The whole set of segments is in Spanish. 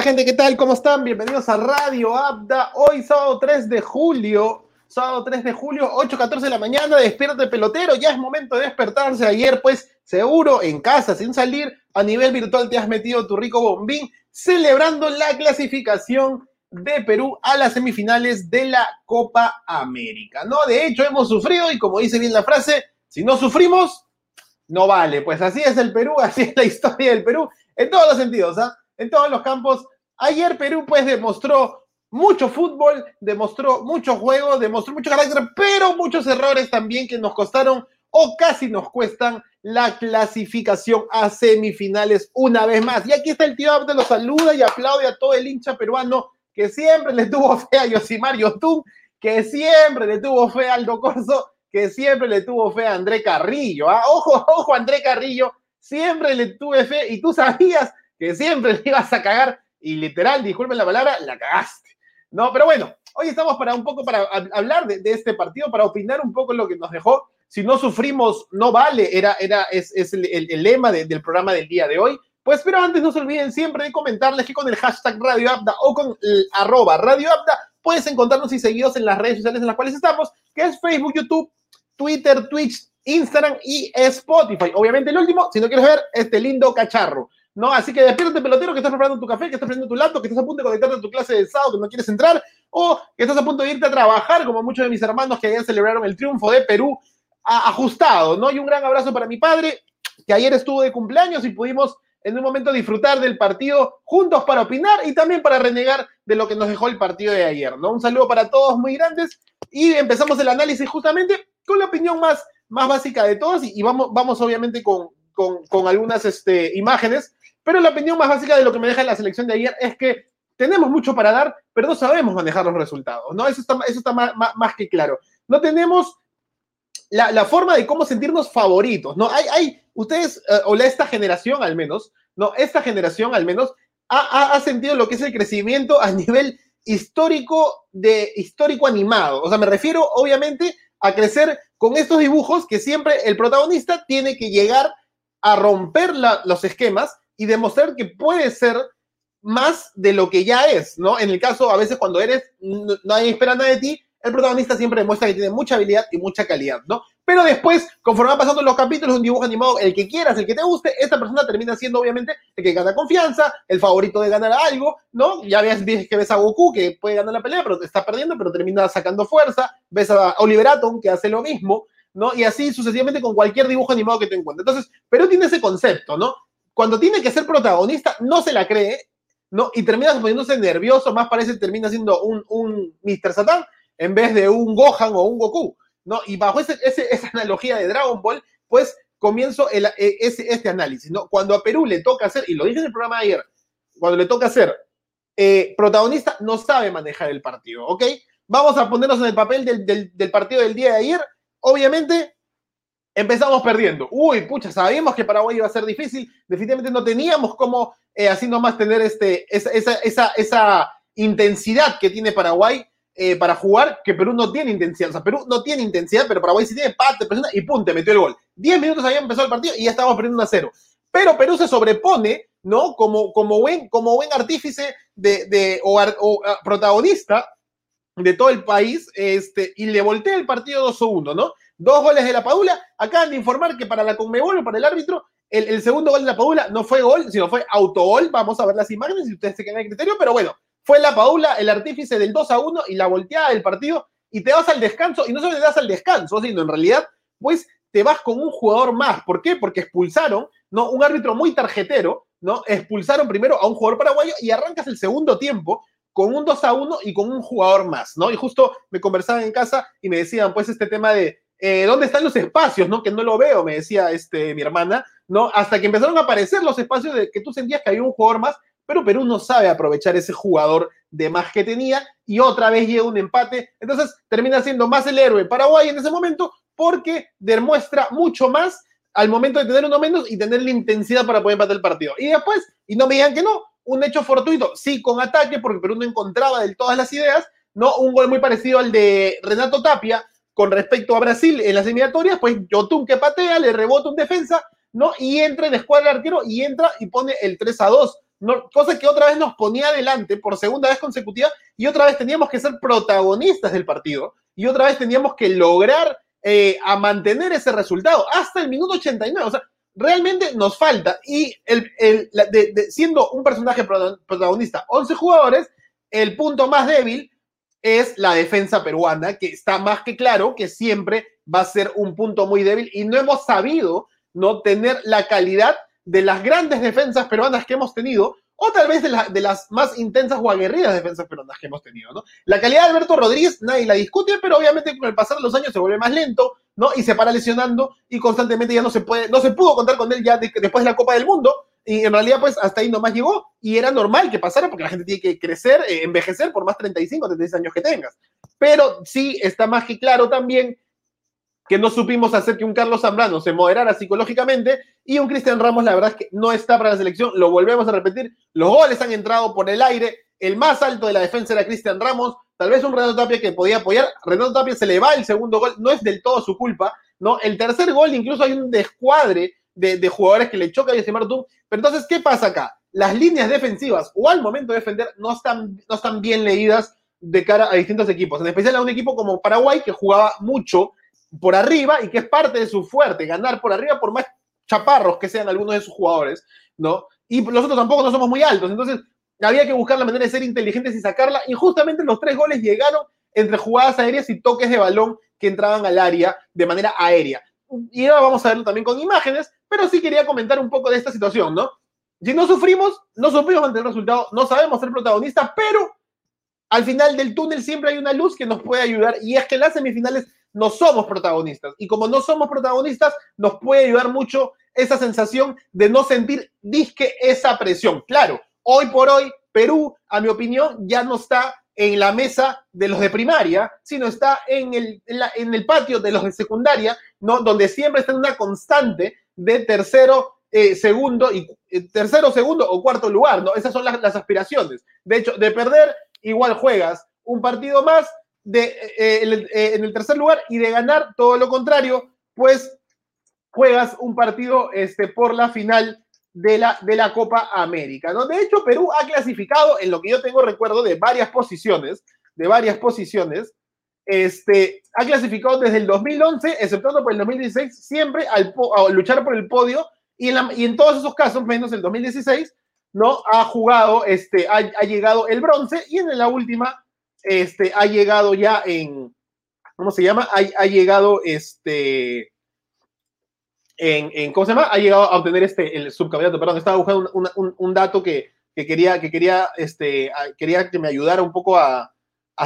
Hola gente, ¿qué tal? ¿Cómo están? Bienvenidos a Radio Abda. Hoy sábado 3 de julio, sábado 3 de julio, 8.14 de la mañana, despierte pelotero, ya es momento de despertarse. Ayer pues seguro en casa, sin salir, a nivel virtual te has metido tu rico bombín, celebrando la clasificación de Perú a las semifinales de la Copa América. No, de hecho hemos sufrido y como dice bien la frase, si no sufrimos, no vale. Pues así es el Perú, así es la historia del Perú, en todos los sentidos, ¿ah? En todos los campos. Ayer Perú pues demostró mucho fútbol, demostró mucho juego, demostró mucho carácter, pero muchos errores también que nos costaron o casi nos cuestan la clasificación a semifinales una vez más. Y aquí está el tío Abde, lo saluda y aplaude a todo el hincha peruano que siempre le tuvo fe a Yosimar Yotun, que siempre le tuvo fe a Aldo Corso, que siempre le tuvo fe a André Carrillo. ¿ah? Ojo, ojo, André Carrillo, siempre le tuve fe y tú sabías que siempre le ibas a cagar y literal, disculpen la palabra, la cagaste. No, pero bueno, hoy estamos para un poco para hablar de, este partido, para opinar un poco lo que nos dejó. Si no sufrimos, no vale, era, era, es, es el, el, lema del programa del día de hoy. Pues, pero antes no se olviden siempre de comentarles que con el hashtag Radio Abda o con el arroba Radio Abda puedes encontrarnos y seguirnos en las redes sociales en las cuales estamos, que es Facebook, YouTube, Twitter, Twitch, Instagram y Spotify. Obviamente el último, si no quieres ver este lindo cacharro. ¿No? Así que despiértate, pelotero, que estás preparando tu café, que estás preparando tu laptop, que estás a punto de conectarte a tu clase de sábado, que no quieres entrar, o que estás a punto de irte a trabajar, como muchos de mis hermanos que ayer celebraron el triunfo de Perú ajustado, ¿no? Y un gran abrazo para mi padre, que ayer estuvo de cumpleaños y pudimos en un momento disfrutar del partido juntos para opinar y también para renegar de lo que nos dejó el partido de ayer, ¿no? Un saludo para todos muy grandes y empezamos el análisis justamente con la opinión más, más básica de todos y, vamos, vamos obviamente con, con, con algunas este, imágenes pero la opinión más básica de lo que me deja la selección de ayer es que tenemos mucho para dar, pero no sabemos manejar los resultados, ¿no? Eso está, eso está más, más, que claro. No tenemos la, la, forma de cómo sentirnos favoritos, ¿no? Hay, hay ustedes, uh, o esta generación al menos, ¿no? Esta generación al menos ha, ha, sentido lo que es el crecimiento a nivel histórico de histórico animado. O sea, me refiero obviamente a crecer con estos dibujos que siempre el protagonista tiene que llegar a romper los esquemas y demostrar que puede ser más de lo que ya es, ¿no? En el caso, a veces cuando eres, no, nadie espera nada de ti, el protagonista siempre demuestra que tiene mucha habilidad y mucha calidad, ¿no? Pero después, conforme van pasando los capítulos, un dibujo animado, el que quieras, el que te guste, esta persona termina siendo obviamente el que gana confianza, el favorito de ganar algo, ¿no? Ya ves, que ves a Goku que puede ganar la pelea, pero está perdiendo, pero termina sacando fuerza, ves a Oliver Atom que hace lo mismo, ¿no? Y así sucesivamente con cualquier dibujo animado que te encuentres. Entonces, pero tiene ese concepto, ¿no? Cuando tiene que ser protagonista, no se la cree, ¿no? Y termina poniéndose nervioso, más parece termina siendo un, un Mr. Satan en vez de un Gohan o un Goku, ¿no? Y bajo ese, esa analogía de Dragon Ball, pues comienzo e, ese, este análisis, ¿no? Cuando a Perú le toca hacer, y lo dije en el programa ayer, cuando le toca ser eh, protagonista, no sabe manejar el partido, ¿ok? Vamos a ponernos en el papel del, del partido del día de ayer. Obviamente, empezamos perdiendo. Uy, pucha, sabíamos que Paraguay iba a ser difícil. Definitivamente no teníamos como eh, así nomás tener este, esa, esa, esa, esa intensidad que tiene Paraguay eh, para jugar, que Perú no tiene intensidad. O sea, Perú no tiene intensidad, pero Paraguay sí tiene parte, presiona y pum, te metió el gol. Diez minutos había empezado el partido y ya estábamos perdiendo 1 a 0. Pero Perú se sobrepone, ¿no? Como, como, buen, como buen artífice de, de o, uh, protagonista de todo el país, este, y le voltea el partido 2 1, ¿no? Dos goles de la Padula. Acaban de informar que para la Conmebol o para el árbitro, el, el, segundo gol de la Padula no fue gol, sino fue autogol. Vamos a ver las imágenes si ustedes se quedan en criterio, pero bueno, fue la Padula el artífice del 2 a 1 y la volteada del partido. Y te vas al descanso, y no solo te das al descanso, sino en realidad, pues te vas con un jugador más. ¿Por qué? Porque expulsaron, ¿no? Un árbitro muy tarjetero, ¿no? Expulsaron primero a un jugador paraguayo y arrancas el segundo tiempo con un 2 a 1 y con un jugador más, ¿no? Y justo me conversaban en casa y me decían, pues, este tema de eh, ¿dónde están los espacios? ¿no? Que no lo veo, me decía este, mi hermana, ¿no? Hasta que empezaron a aparecer los espacios de que tú sentías que había un jugador más, pero Perú no sabe aprovechar ese jugador de más que tenía y otra vez llega un empate. Entonces termina siendo más el héroe Paraguay en ese momento porque demuestra mucho más al momento de tener uno menos y tener la intensidad para poder empatar el partido. Y después, y no me digan que no, un hecho fortuito, sí, con ataque, porque Perú no encontraba del todas las ideas, ¿no? Un gol muy parecido al de Renato Tapia, con respecto a Brasil en las eliminatorias, pues Yotun que patea, le rebota un defensa, ¿no? Y entra en escuadra de arquero y entra y pone el 3 a 2 cosa que otra vez nos ponía adelante por segunda vez consecutiva y otra vez teníamos que ser protagonistas del partido y otra vez teníamos que lograr eh, a mantener ese resultado hasta el minuto 89. O sea, realmente nos falta. Y el, siendo un personaje protagonista 11 jugadores, el punto más débil es la defensa peruana, que está más que claro que siempre va a ser un punto muy débil y no hemos sabido no tener la calidad de las grandes defensas peruanas que hemos tenido o tal vez de, de, las más intensas o aguerridas defensas peruanas que hemos tenido, ¿no? La calidad de Alberto Rodríguez nadie la discute, pero obviamente con el pasar de los años se vuelve más lento, ¿no? Y se para lesionando y constantemente ya no se puede, no se pudo contar con él ya después de la Copa del Mundo, y en realidad pues hasta ahí nomás llegó, y era normal que pasara porque la gente tiene que crecer, eh, envejecer por más 35, 36 años que tengas. Pero sí está más que claro también que no supimos hacer que un Carlos Zambrano se moderara psicológicamente y un Cristian Ramos, la verdad es que no está para la selección, lo volvemos a repetir, los goles han entrado por el aire, el más alto de la defensa era Cristian Ramos, tal vez un Renato Tapia que podía apoyar, Renato Tapia se le va el segundo gol, no es del todo su culpa, ¿no? El tercer gol incluso hay un descuadre de, jugadores que le choca a Yosimar Tum, pero entonces, ¿qué pasa acá? Las líneas defensivas o al momento de defender no están, no están bien leídas de cara a distintos equipos, en especial a un equipo como Paraguay que jugaba mucho por arriba y que es parte de su fuerte, ganar por arriba por más chaparros que sean algunos de sus jugadores, ¿no? Y nosotros tampoco no somos muy altos, entonces había que buscar la manera de ser inteligentes y sacarla, y justamente los tres goles llegaron entre jugadas aéreas y toques de balón que entraban al área de manera aérea. Y ahora vamos a verlo también con imágenes, pero sí quería comentar un poco de esta situación, ¿no? Si no sufrimos, no supimos mantener el resultado, no sabemos ser protagonistas, pero al final del túnel siempre hay una luz que nos puede ayudar y es que en las semifinales no somos protagonistas. Y como no somos protagonistas, nos puede ayudar mucho esa sensación de no sentir disque esa presión. Claro, hoy por hoy, Perú, a mi opinión, ya no está en la mesa de los de primaria, sino está en el, en, el patio de los de secundaria, ¿no? donde siempre está en una constante de tercero, eh, segundo, y eh, tercero, segundo o cuarto lugar, ¿no? Esas son las, aspiraciones. De hecho, de perder, igual juegas un partido más de, eh, eh, en el tercer lugar y de ganar todo lo contrario, pues juegas un partido este, por la final de la, de la Copa América. ¿no? De hecho, Perú ha clasificado, en lo que yo tengo recuerdo, de varias posiciones, de varias posiciones, este, ha clasificado desde el 2011, exceptuando por el 2016, siempre al, a luchar por el podio, y en, todos esos casos, menos el 2016, ¿no? Ha jugado, este, ha, ha llegado el bronce, y en la última este, ha llegado ya en, ¿cómo se llama? Ha, llegado este, ¿cómo se llama? Ha llegado a obtener este, el subcampeonato, perdón, estaba buscando un, dato que, quería, que quería, este, quería que me ayudara un poco a,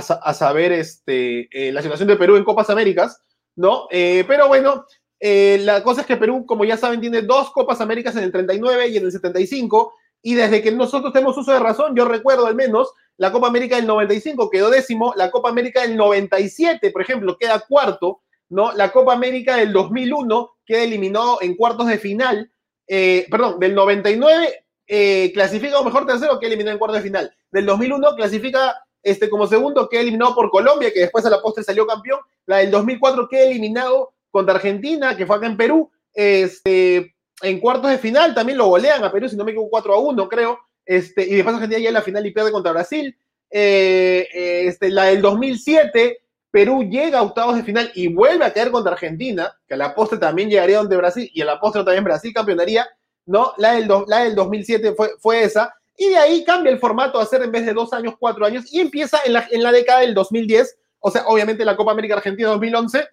saber este, eh, la situación de Perú en Copas Américas, ¿no? Eh, pero bueno, eh, la cosa es que Perú, como ya saben, tiene dos Copas Américas en el 39 y en el 75, y desde que nosotros tenemos uso de razón, yo recuerdo al menos la Copa América del 95 quedó décimo, la Copa América del 97, por ejemplo, queda cuarto, ¿no? La Copa América del 2001 queda eliminado en cuartos de final, perdón, del 99 eh, clasifica como mejor tercero, que eliminado en cuartos de final. Del 2001 clasifica este, como segundo, que eliminado por Colombia, que después a la postre salió campeón. La del 2004 queda eliminado contra Argentina, que fue acá en Perú. Este, en cuartos de final también lo golean a Perú, si no me equivoco, 4 a 1, creo. Este, y después Argentina ya en la final y pierde contra Brasil. Eh, eh, este, la del 2007, Perú llega a octavos de final y vuelve a caer contra Argentina, que a la postre también llegaría donde Brasil, y a la postre también Brasil campeonaría, ¿no? La del, la del 2007 fue, fue esa. Y de ahí cambia el formato a ser en vez de dos años, cuatro años, y empieza en la, en la década del 2010, o sea, obviamente la Copa América Argentina 2011,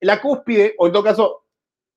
la cúspide, o en todo caso,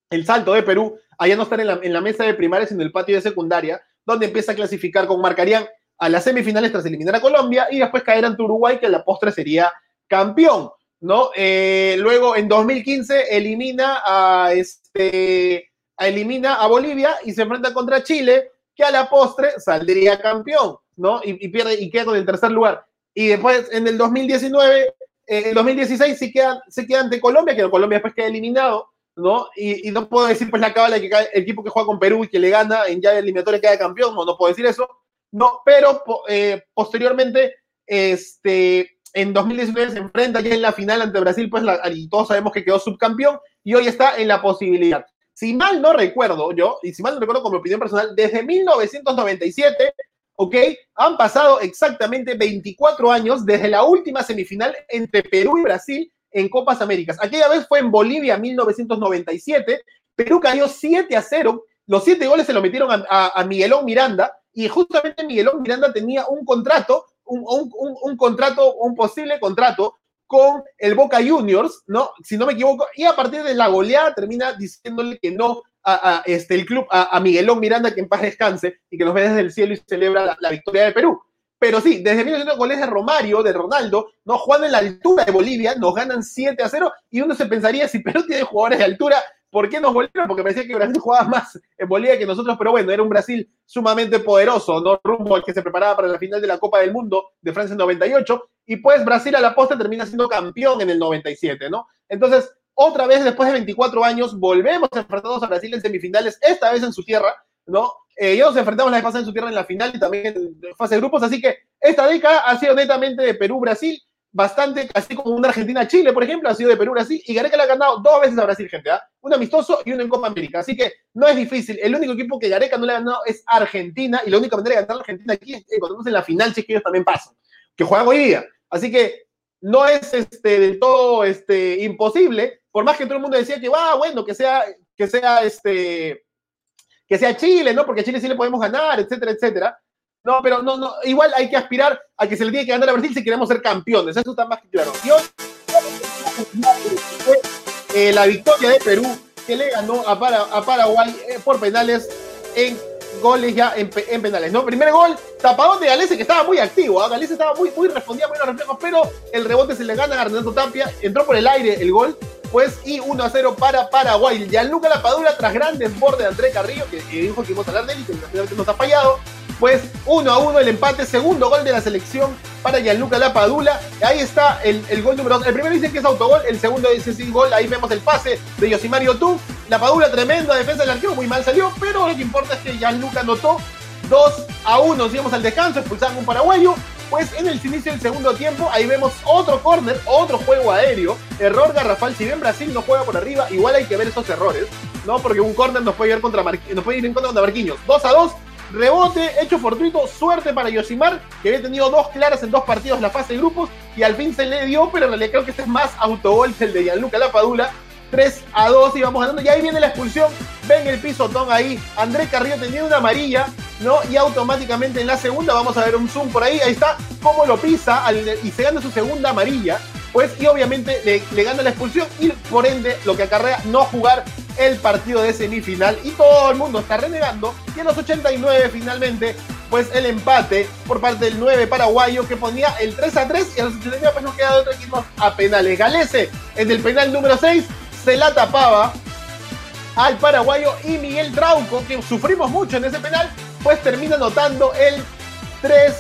el salto de Perú, allá no estar en la, en la mesa de primaria, sino en el patio de secundaria, donde empieza a clasificar con marcarían a las semifinales tras eliminar a Colombia y después caer ante Uruguay, que a la postre sería campeón, ¿no? Eh, luego en 2015 elimina a este elimina a Bolivia y se enfrenta contra Chile, que a la postre saldría campeón, ¿no? Y, pierde y queda con el tercer lugar. Y después en el 2019, eh, en el 2016 sí queda, se queda ante Colombia, que Colombia después queda eliminado ¿no? Y, no puedo decir pues la cábala que el equipo que juega con Perú y que le gana en ya el eliminatorio queda campeón, no, puedo decir eso, no, pero eh, posteriormente, este, en 2019 se enfrenta ya en la final ante Brasil, pues y todos sabemos que quedó subcampeón y hoy está en la posibilidad. Si mal no recuerdo yo, y si mal no recuerdo como opinión personal, desde 1997, ¿ok? Han pasado exactamente 24 años desde la última semifinal entre Perú y Brasil en Copas Américas. Aquella vez fue en Bolivia 1997, Perú cayó 7 a 0, los 7 goles se lo metieron a, Miguelón Miranda, y justamente Miguelón Miranda tenía un contrato, un, un contrato, un posible contrato con el Boca Juniors, ¿no? Si no me equivoco, y a partir de la goleada termina diciéndole que no a, este, el club, a, Miguelón Miranda, que en paz descanse y que nos ve desde el cielo y celebra la, victoria de Perú. Pero sí, desde 1900 goles de Romario, de Ronaldo, no juegan en la altura de Bolivia, nos ganan 7 a 0 y uno se pensaría si Perú tiene jugadores de altura, ¿Por qué nos volvieron? Porque parecía que Brasil jugaba más en Bolivia que nosotros, pero bueno, era un Brasil sumamente poderoso, ¿no? Rumbo al que se preparaba para la final de la Copa del Mundo de Francia en 98, y pues Brasil a la posta termina siendo campeón en el 97, ¿no? Entonces, otra vez después de 24 años, volvemos enfrentados a Brasil en semifinales, esta vez en su tierra, ¿no? Eh, ellos nos enfrentamos la vez pasada en su tierra en la final y también en fase de grupos, así que esta década ha sido netamente de Perú-Brasil bastante, así como una Argentina-Chile, por ejemplo, ha sido de Perú Brasil, y Gareca le ha ganado dos veces a Brasil, gente, ¿ah? Un amistoso y uno en Copa América. Así que no es difícil. El único equipo que Gareca no le ha ganado es Argentina, y la única manera de ganar a Argentina aquí es cuando en la final, si es que ellos también pasan, que juegan hoy día. Así que no es este, del todo este, imposible, por más que todo el mundo decía que va, bueno, que sea, que sea este que sea Chile, ¿no? Porque a Chile sí le podemos ganar, etcétera, etcétera. No, pero no, no, igual hay que aspirar a que se le tiene que ganar a Brasil si queremos ser campeones. Eso está más claro. La victoria de Perú, que le ganó a, Paraguay eh, por penales en goles ya en, penales, ¿no? Primer gol, tapadón de Galese, que estaba muy activo. Galese estaba muy, muy, respondía muy los reflejos, pero el rebote se le gana a Renato Tapia, entró por el aire el gol, pues, y 1 a 0 para Paraguay. Gianluca Lapadula, tras grandes bordes de André Carrillo, que, dijo que íbamos a hablar de él y que nos ha fallado, pues 1 a 1 el empate, segundo gol de la selección para Gianluca Lapadula. Ahí está el, gol número 2. El primero dice que es autogol, el segundo dice sí gol. Ahí vemos el pase de Yosimario Tú. Lapadula, tremenda defensa del arquero, muy mal salió, pero lo que importa es que Gianluca anotó 2 a 1. Sigamos al descanso, expulsaron un paraguayo. Pues en el inicio del segundo tiempo, ahí vemos otro córner, otro juego aéreo, error garrafal. Si bien Brasil no juega por arriba, igual hay que ver esos errores, ¿no? Porque un córner nos puede ir contra nos puede ir en contra de Marquinhos. 2 a 2, Rebote, hecho fortuito, suerte para Yosimar, que había tenido dos claras en dos partidos la fase de grupos y al fin se le dio, pero en realidad creo que este es más autogol que el de Gianluca Lapadula. 3 a 2 y vamos ganando. Y ahí viene la expulsión. Ven el pisotón ahí. André Carrillo tenía una amarilla, ¿no? Y automáticamente en la segunda vamos a ver un zoom por ahí. Ahí está cómo lo pisa y se gana su segunda amarilla. Pues, y obviamente le, le gana la expulsión y por ende lo que acarrea no jugar el partido de semifinal y todo el mundo está renegando. Y en los 89 finalmente pues el empate por parte del 9 paraguayo que ponía el 3 a 3 y a los 89 pues no queda otro equipo a penales. Galese en el penal número 6 se la tapaba al paraguayo y Miguel Trauco que sufrimos mucho en ese penal pues termina anotando el 3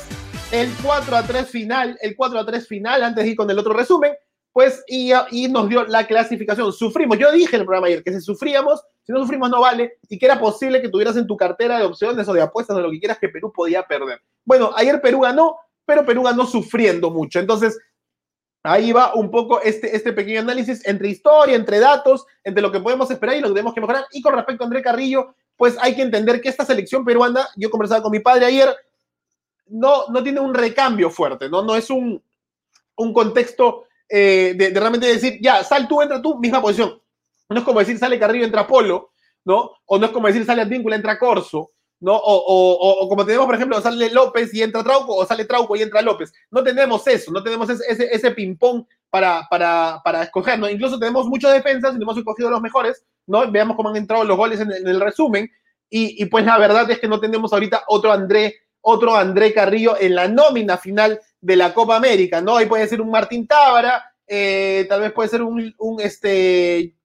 el 4 a 3 final, el 4 a 3 final antes de ir con el otro resumen pues, y, y, nos dio la clasificación. Sufrimos, yo dije en el programa ayer que si sufríamos, si no sufrimos no vale, y que era posible que tuvieras en tu cartera de opciones o de apuestas o lo que quieras que Perú podía perder. Bueno, ayer Perú ganó, pero Perú ganó sufriendo mucho. Entonces, ahí va un poco este, este pequeño análisis entre historia, entre datos, entre lo que podemos esperar y lo que tenemos que mejorar. Y con respecto a André Carrillo, pues hay que entender que esta selección peruana, yo conversaba con mi padre ayer, no, no tiene un recambio fuerte, ¿no? No es un, un contexto eh, de, realmente decir, ya, sal tú, entra tú, misma posición. No es como decir, sale Carrillo, entra Polo, ¿no? O no es como decir, sale Advíncula, entra Corso, ¿no? O, o, o, como tenemos, por ejemplo, sale López y entra Trauco, o sale Trauco y entra López. No tenemos eso, no tenemos ese, ese, ese ping-pong para, para, para escoger, ¿no? Incluso tenemos muchas defensas y hemos escogido los mejores, ¿no? Veamos cómo han entrado los goles en, el resumen. Y, y, pues la verdad es que no tenemos ahorita otro André, otro André Carrillo en la nómina final de la Copa América, ¿no? Ahí puede ser un Martín Tábara, eh, tal vez puede ser un, este,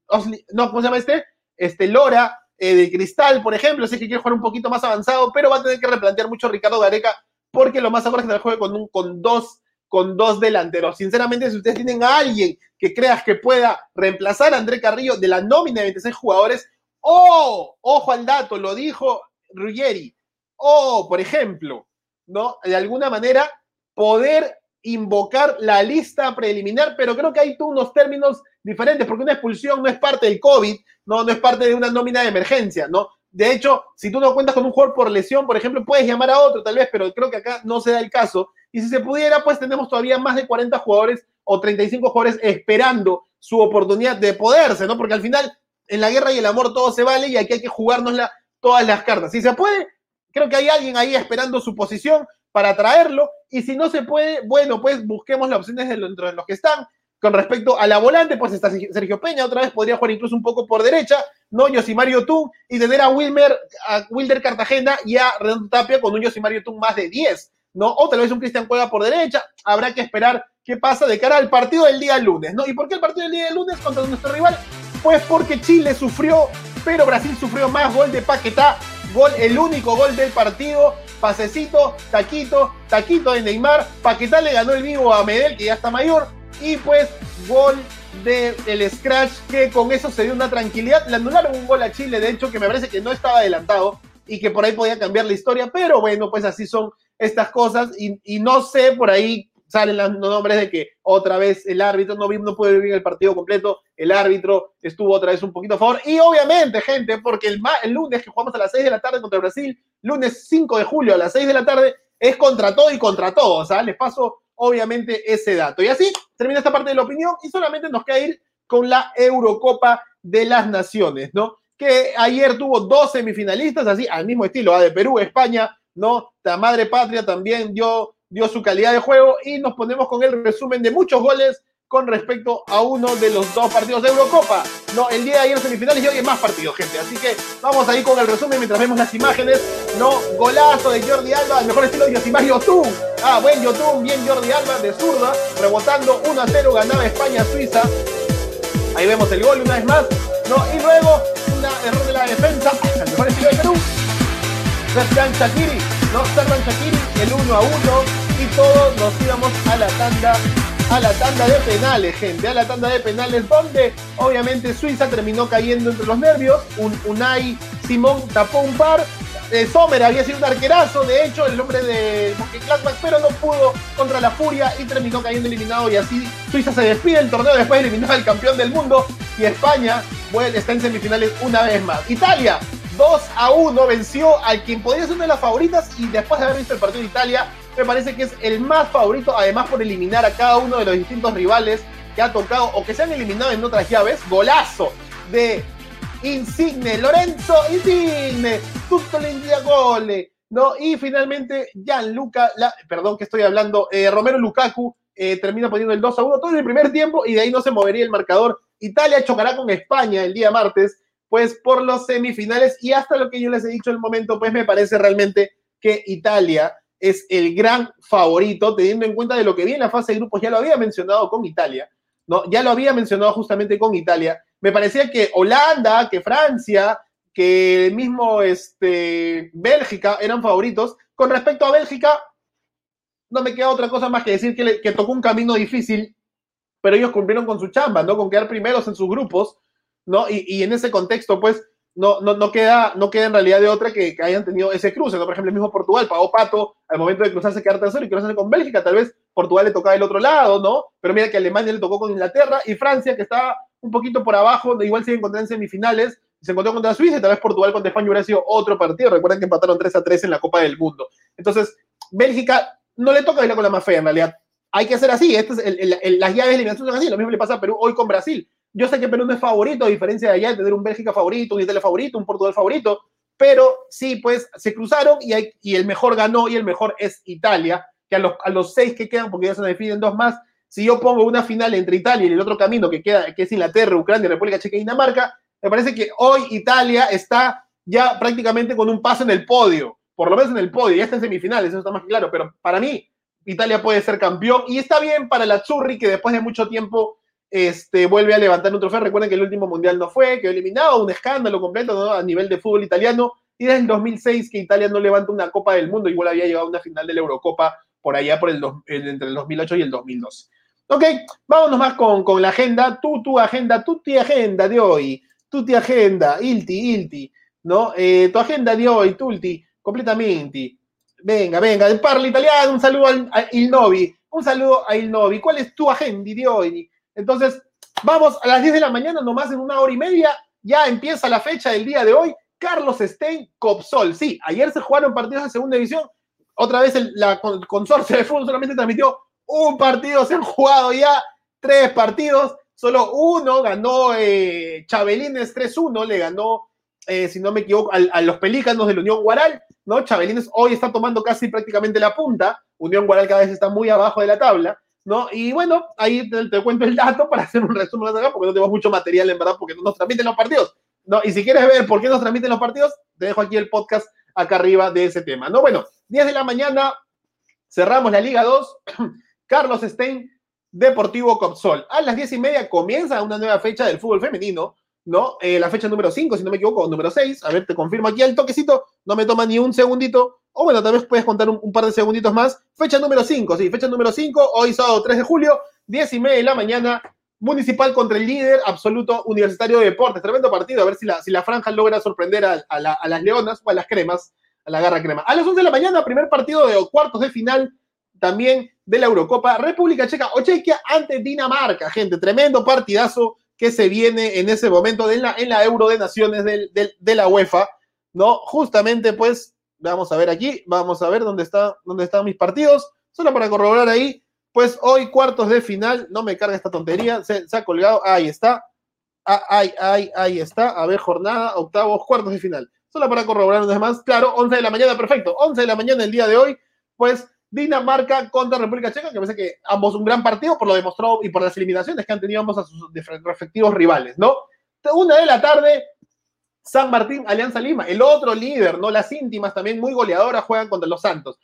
no, ¿cómo se llama este? Este Lora eh, de Cristal, por ejemplo, sé que quiere jugar un poquito más avanzado, pero va a tener que replantear mucho Ricardo Gareca, porque lo más seguro es que juegue con, un, con, dos, con dos delanteros. Sinceramente, si ustedes tienen a alguien que creas que pueda reemplazar a André Carrillo de la nómina de 26 jugadores, o, ojo al dato, lo dijo Ruggeri, o, por ejemplo, ¿no? De alguna manera poder invocar la lista preliminar, pero creo que hay tú unos términos diferentes, porque una expulsión no es parte del COVID, no, no es parte de una nómina de emergencia, ¿no? De hecho, si tú no cuentas con un jugador por lesión, por ejemplo, puedes llamar a otro tal vez, pero creo que acá no se da el caso. Y si se pudiera, pues tenemos todavía más de 40 jugadores o 35 jugadores esperando su oportunidad de poderse, ¿no? Porque al final, en la guerra y el amor todo se vale y aquí hay que jugárnosla todas las cartas. Si se puede, creo que hay alguien ahí esperando su posición para traerlo. Y si no se puede, bueno, pues busquemos las opciones dentro de los que están. Con respecto a la volante, pues está Sergio Peña, otra vez podría jugar incluso un poco por derecha, ¿no? Yosimario Tung y tener a Wilmer, a Wilder Cartagena y a Renato Tapia con un Yosimario Tung más de 10, ¿no? O tal vez un Cristian Cueva por derecha, habrá que esperar qué pasa de cara al partido del día lunes, ¿no? ¿Y por qué el partido del día lunes contra nuestro rival? Pues porque Chile sufrió, pero Brasil sufrió más gol de Paquetá, gol, el único gol del partido, pasecito, taquito, taquito de Neymar, Paquetá le ganó el vivo a Medel, que ya está mayor, y pues gol del el Scratch, que con eso se dio una tranquilidad. Le anularon un gol a Chile, de hecho, que me parece que no estaba adelantado y que por ahí podía cambiar la historia, pero bueno, pues así son estas cosas. Y no sé, por ahí salen los nombres de que otra vez el árbitro no, no puede vivir el partido completo, el árbitro estuvo otra vez un poquito a favor y obviamente, gente, porque el, lunes que jugamos a las 6 de la tarde contra Brasil, lunes 5 de julio a las 6 de la tarde, es contra todo y contra todo, o sea, les paso obviamente ese dato. Y así termina esta parte de la opinión y solamente nos queda ir con la Eurocopa de las Naciones, ¿no? Que ayer tuvo dos semifinalistas, así al mismo estilo, ¿ah? de Perú, España, ¿no? La madre patria también dio, dio su calidad de juego y nos ponemos con el resumen de muchos goles con respecto a uno de los dos partidos de Eurocopa. No, el día de ayer semifinales y hoy hay más partidos, gente. Así que vamos a ir con el resumen mientras vemos las imágenes. No, golazo de Jordi Alba, al mejor estilo de Yosimar Yotun. Ah, buen Yotun, bien Jordi Alba de zurda, rebotando 1 a 0, ganaba España-Suiza. Ahí vemos el gol una vez más. No, y luego un error de la defensa, al mejor estilo de Perú. Servan Shakiri, no, Servan Shakiri, el 1 a 1 y todos nos íbamos a la tanda a la tanda de penales, gente, a la tanda de penales, donde obviamente Suiza terminó cayendo entre los nervios. Un Unai Simón tapó un par. Eh, Sommer había sido un arquerazo, de hecho, el nombre de Gladbach, pero no pudo contra la Furia y terminó cayendo eliminado. Y así Suiza se despide del torneo después de eliminar al campeón del mundo. Y España bueno, está en semifinales una vez más. Italia 2 a 1 venció al quien podría ser una de las favoritas y después de haber visto el partido de Italia, me parece que es el más favorito, además por eliminar a cada uno de los distintos rivales que ha tocado o que se han eliminado en otras llaves. Golazo de Insigne, Lorenzo Insigne, tutto gole. ¿no? Y finalmente, Gianluca, perdón que estoy hablando, eh, Romero Lukaku eh, termina poniendo el 2 a 1 todo el primer tiempo y de ahí no se movería el marcador. Italia chocará con España el día martes, pues por los semifinales y hasta lo que yo les he dicho en el momento, pues me parece realmente que Italia es el gran favorito, teniendo en cuenta de lo que vi en la fase de grupos, ya lo había mencionado con Italia, ¿no? Ya lo había mencionado justamente con Italia. Me parecía que Holanda, que Francia, que mismo este, Bélgica eran favoritos. Con respecto a Bélgica, no me queda otra cosa más que decir que, que tocó un camino difícil, pero ellos cumplieron con su chamba, ¿no? Con quedar primeros en sus grupos, ¿no? Y, y en ese contexto, pues, no, no, no, queda, no queda en realidad de otra que, hayan tenido ese cruce. ¿no? Por ejemplo, el mismo Portugal pagó pato al momento de cruzarse, quedar tercero y cruzarse con Bélgica. Tal vez Portugal le tocaba el otro lado, ¿no? Pero mira que Alemania le tocó con Inglaterra y Francia, que estaba un poquito por abajo, igual se encontró en semifinales, se encontró contra Suiza y tal vez Portugal contra España hubiera sido otro partido. Recuerden que empataron 3 a 3 en la Copa del Mundo. Entonces, Bélgica no le toca bailar con la más fea en realidad. Hay que hacer así. Este es las llaves de eliminación son así. Lo mismo le pasa a Perú hoy con Brasil. Yo sé que Perú no es favorito, a diferencia de allá, de tener un Bélgica favorito, un Italia favorito, un Portugal favorito, pero sí, pues se cruzaron y, hay, y el mejor ganó y el mejor es Italia, que a los, a los seis que quedan, porque ya se definen dos más, si yo pongo una final entre Italia y el otro camino que queda, que es Inglaterra, Ucrania, República Checa y Dinamarca, me parece que hoy Italia está ya prácticamente con un paso en el podio, por lo menos en el podio, ya está en semifinales, eso está más claro, pero para mí Italia puede ser campeón y está bien para la Churri que después de mucho tiempo este, vuelve a levantar un trofeo. Recuerden que el último mundial no fue, quedó eliminado, un escándalo completo a nivel de fútbol italiano. Y desde el 2006 que Italia no levanta una Copa del Mundo, igual había llegado a una final de la Eurocopa por allá entre el 2008 y el 2012. Ok, vámonos más con, la agenda. Tú, tu agenda, tu agenda de hoy. Tu agenda, ilti, ilti. ¿No? Eh, tu agenda de hoy, tulti, completamente. Venga, venga, parla italiano, un saludo al, Il Novi. Un saludo a Ilnovi. ¿Cuál es tu agenda de hoy? Entonces, vamos a las 10 de la mañana, nomás en una hora y media, ya empieza la fecha del día de hoy. Carlos Stein, Copsol. Sí, ayer se jugaron partidos de segunda división. Otra vez la consorcio de fútbol solamente transmitió un partido, se han jugado ya tres partidos. Solo uno ganó eh, Chabelines 3-1, le ganó, eh, si no me equivoco, a los Pelícanos de la Unión Guaral, ¿no? Chabelines hoy está tomando casi prácticamente la punta, Unión Guaral cada vez está muy abajo de la tabla, ¿no? Y bueno, ahí te, cuento el dato para hacer un resumen acá, porque no tenemos mucho material en verdad, porque no nos transmiten los partidos, ¿no? Y si quieres ver por qué nos transmiten los partidos, te dejo aquí el podcast acá arriba de ese tema, ¿no? Bueno, 10 de la mañana, cerramos la Liga 2, Carlos Stein Deportivo Copsol. A las diez y media comienza una nueva fecha del fútbol femenino, ¿no? Eh, la fecha número 5, si no me equivoco, número 6. A ver, te confirmo aquí el toquecito, no me toma ni un segundito. O bueno, tal vez puedes contar un, par de segunditos más. Fecha número 5, sí, fecha número 5, hoy sábado 3 de julio, 10 y media de la mañana, Municipal contra el líder absoluto Universitario de Deportes. Tremendo partido, a ver si la, si la franja logra sorprender a, a, las leonas o a las cremas, a la garra crema. A las 11 de la mañana, primer partido de cuartos de final también de la Eurocopa. República Checa o Chequia ante Dinamarca, gente. Tremendo partidazo que se viene en ese momento en la, en la Euro de Naciones de la UEFA, ¿no? Justamente, pues, vamos a ver aquí, vamos a ver dónde, está, dónde están mis partidos. Solo para corroborar ahí, pues hoy cuartos de final, no me carga esta tontería, se, ha colgado, ahí está, ah, ahí, ahí, ahí está, a ver, jornada, octavos, cuartos de final. Solo para corroborar los demás, claro, 11 de la mañana, perfecto, 11 de la mañana el día de hoy, pues Dinamarca contra República Checa, que parece que ambos un gran partido por lo demostrado y por las eliminaciones que han tenido ambos a sus respectivos rivales, ¿no? Una de la tarde, San Martín, Alianza Lima, el otro líder, ¿no? Las íntimas también muy goleadoras juegan contra los Santos.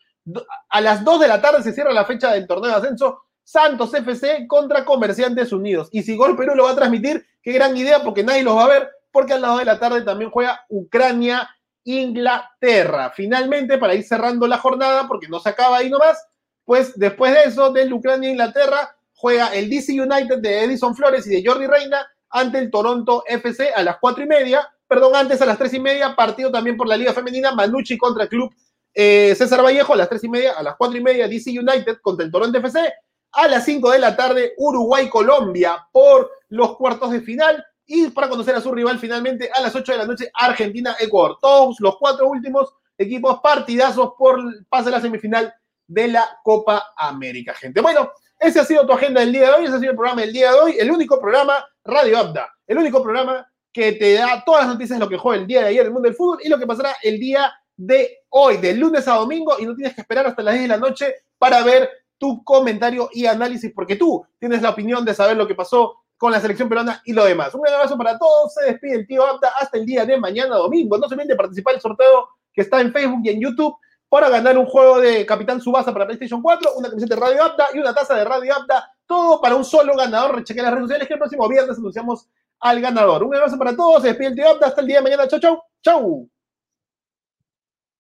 A las 2 de la tarde se cierra la fecha del torneo de ascenso Santos FC contra Comerciantes Unidos. Y si Gol Perú lo va a transmitir, qué gran idea, porque nadie los va a ver, porque a las 2 de la tarde también juega Ucrania Inglaterra. Finalmente, para ir cerrando la jornada, porque no se acaba ahí nomás, pues después de eso, del Ucrania-Inglaterra, juega el DC United de Edison Flores y de Jordi Reina ante el Toronto FC a las cuatro y media. Perdón, antes a las tres y media, partido también por la Liga Femenina, Manucci contra el Club eh, César Vallejo a las tres y media, a las cuatro y media, DC United contra el Toronto FC. A las cinco de la tarde, Uruguay-Colombia por los cuartos de final y para conocer a su rival finalmente a las 8 de la noche, Argentina-Ecuador. Todos los cuatro últimos equipos partidazos por pase a la semifinal de la Copa América, gente. Bueno, ese ha sido tu agenda del día de hoy, ese ha sido el programa del día de hoy, el único programa Radio Abda, el único programa que te da todas las noticias de lo que juega el día de ayer el mundo del fútbol y lo que pasará el día de hoy, de lunes a domingo, y no tienes que esperar hasta las 10 de la noche para ver tu comentario y análisis, porque tú tienes la opinión de saber lo que pasó con la selección peruana y lo demás. Un abrazo para todos. Se despide el tío Apta hasta el día de mañana domingo. No se olviden de participar en el sorteo que está en Facebook y en YouTube para ganar un juego de Capitán Subasa para PlayStation 4, una camiseta de Radio Apta y una taza de Radio Apta. Todo para un solo ganador. Rechequen las redes sociales que el próximo viernes anunciamos al ganador. Un abrazo para todos. Se despide el tío Apta hasta el día de mañana. Chau, chau. Chau.